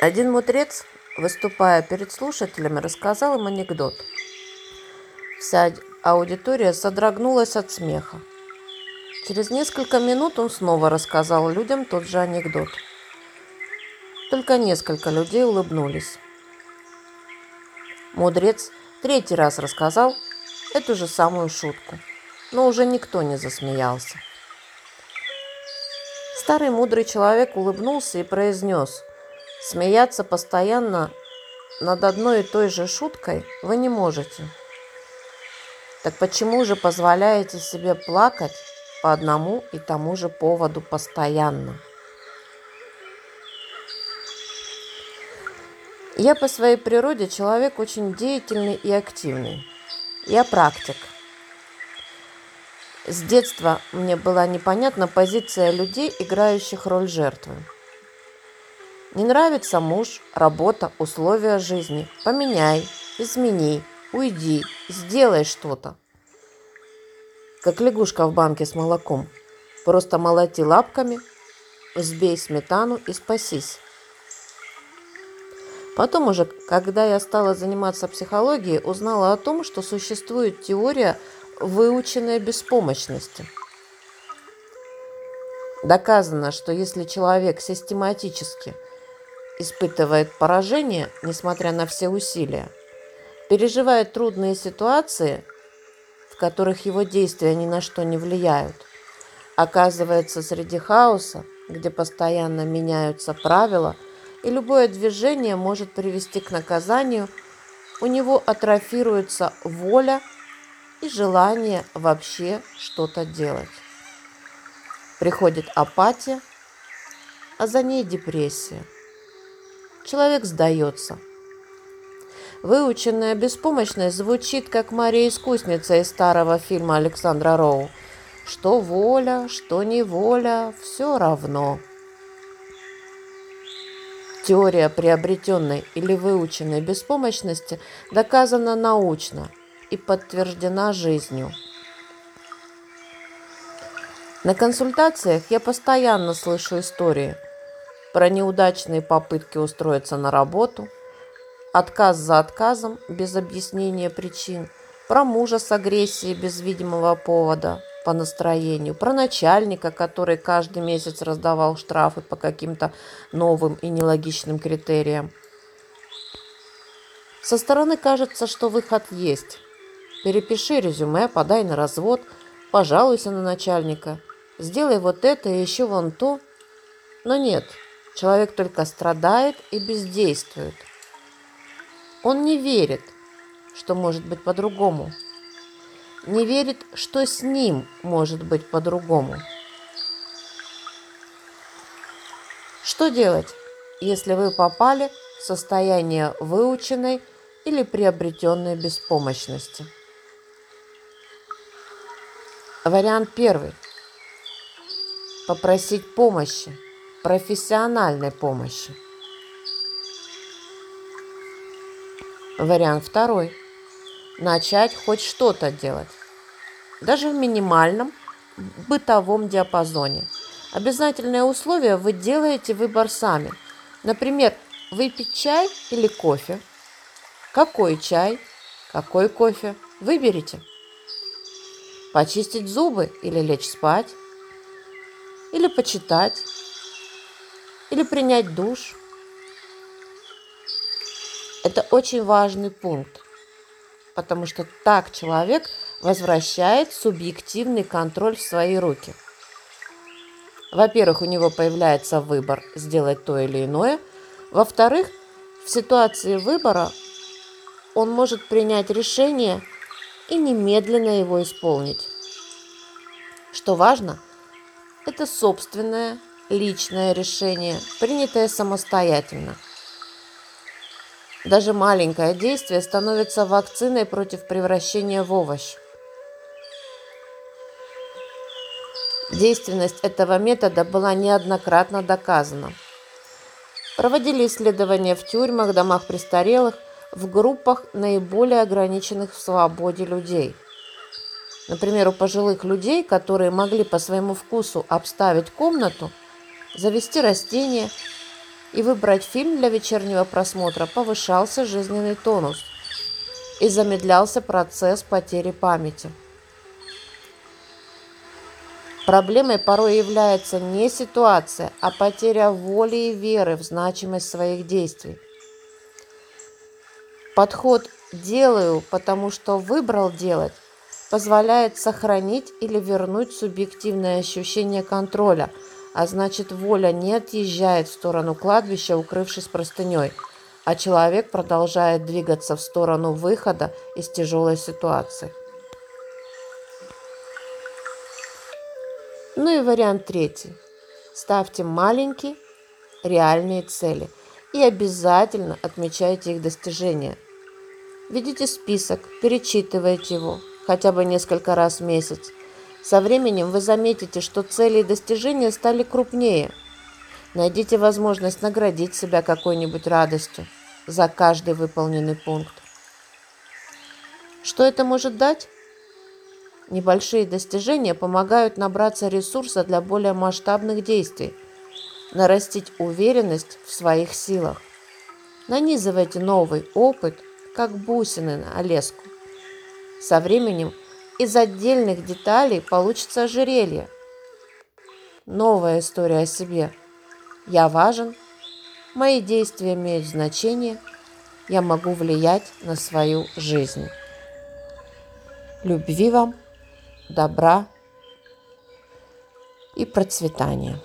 Один мудрец, выступая перед слушателями, рассказал им анекдот. Вся аудитория содрогнулась от смеха. Через несколько минут он снова рассказал людям тот же анекдот. Только несколько людей улыбнулись. Мудрец третий раз рассказал эту же самую шутку, но уже никто не засмеялся. Старый мудрый человек улыбнулся и произнес – Смеяться постоянно над одной и той же шуткой вы не можете. Так почему же позволяете себе плакать по одному и тому же поводу постоянно? Я по своей природе человек очень деятельный и активный. Я практик. С детства мне была непонятна позиция людей, играющих роль жертвы. Не нравится муж, работа, условия жизни. Поменяй, измени, уйди, сделай что-то. Как лягушка в банке с молоком. Просто молоти лапками, взбей сметану и спасись. Потом уже, когда я стала заниматься психологией, узнала о том, что существует теория выученной беспомощности. Доказано, что если человек систематически – испытывает поражение, несмотря на все усилия, переживает трудные ситуации, в которых его действия ни на что не влияют, оказывается среди хаоса, где постоянно меняются правила, и любое движение может привести к наказанию, у него атрофируется воля и желание вообще что-то делать. Приходит апатия, а за ней депрессия – человек сдается. Выученная беспомощность звучит, как Мария-искусница из старого фильма Александра Роу. Что воля, что неволя, все равно. Теория приобретенной или выученной беспомощности доказана научно и подтверждена жизнью. На консультациях я постоянно слышу истории – про неудачные попытки устроиться на работу, отказ за отказом без объяснения причин, про мужа с агрессией без видимого повода по настроению, про начальника, который каждый месяц раздавал штрафы по каким-то новым и нелогичным критериям. Со стороны кажется, что выход есть. Перепиши резюме, подай на развод, пожалуйся на начальника, сделай вот это и еще вон то. Но нет – Человек только страдает и бездействует. Он не верит, что может быть по-другому. Не верит, что с ним может быть по-другому. Что делать, если вы попали в состояние выученной или приобретенной беспомощности? Вариант первый. Попросить помощи – профессиональной помощи. Вариант второй. Начать хоть что-то делать. Даже в минимальном бытовом диапазоне. Обязательное условие – вы делаете выбор сами. Например, выпить чай или кофе. Какой чай, какой кофе – выберите. Почистить зубы или лечь спать. Или почитать или принять душ. Это очень важный пункт, потому что так человек возвращает субъективный контроль в свои руки. Во-первых, у него появляется выбор сделать то или иное. Во-вторых, в ситуации выбора он может принять решение и немедленно его исполнить. Что важно, это собственное личное решение, принятое самостоятельно. Даже маленькое действие становится вакциной против превращения в овощ. Действенность этого метода была неоднократно доказана. Проводили исследования в тюрьмах, домах престарелых, в группах наиболее ограниченных в свободе людей. Например, у пожилых людей, которые могли по своему вкусу обставить комнату – завести растения и выбрать фильм для вечернего просмотра, повышался жизненный тонус и замедлялся процесс потери памяти. Проблемой порой является не ситуация, а потеря воли и веры в значимость своих действий. Подход «делаю, потому что выбрал делать» позволяет сохранить или вернуть субъективное ощущение контроля, а значит воля не отъезжает в сторону кладбища, укрывшись простыней, а человек продолжает двигаться в сторону выхода из тяжелой ситуации. Ну и вариант третий. Ставьте маленькие реальные цели и обязательно отмечайте их достижения. Ведите список, перечитывайте его, хотя бы несколько раз в месяц. Со временем вы заметите, что цели и достижения стали крупнее. Найдите возможность наградить себя какой-нибудь радостью за каждый выполненный пункт. Что это может дать? Небольшие достижения помогают набраться ресурса для более масштабных действий, нарастить уверенность в своих силах. Нанизывайте новый опыт, как бусины на леску. Со временем из отдельных деталей получится ожерелье. Новая история о себе. Я важен, мои действия имеют значение, я могу влиять на свою жизнь. Любви вам, добра и процветания.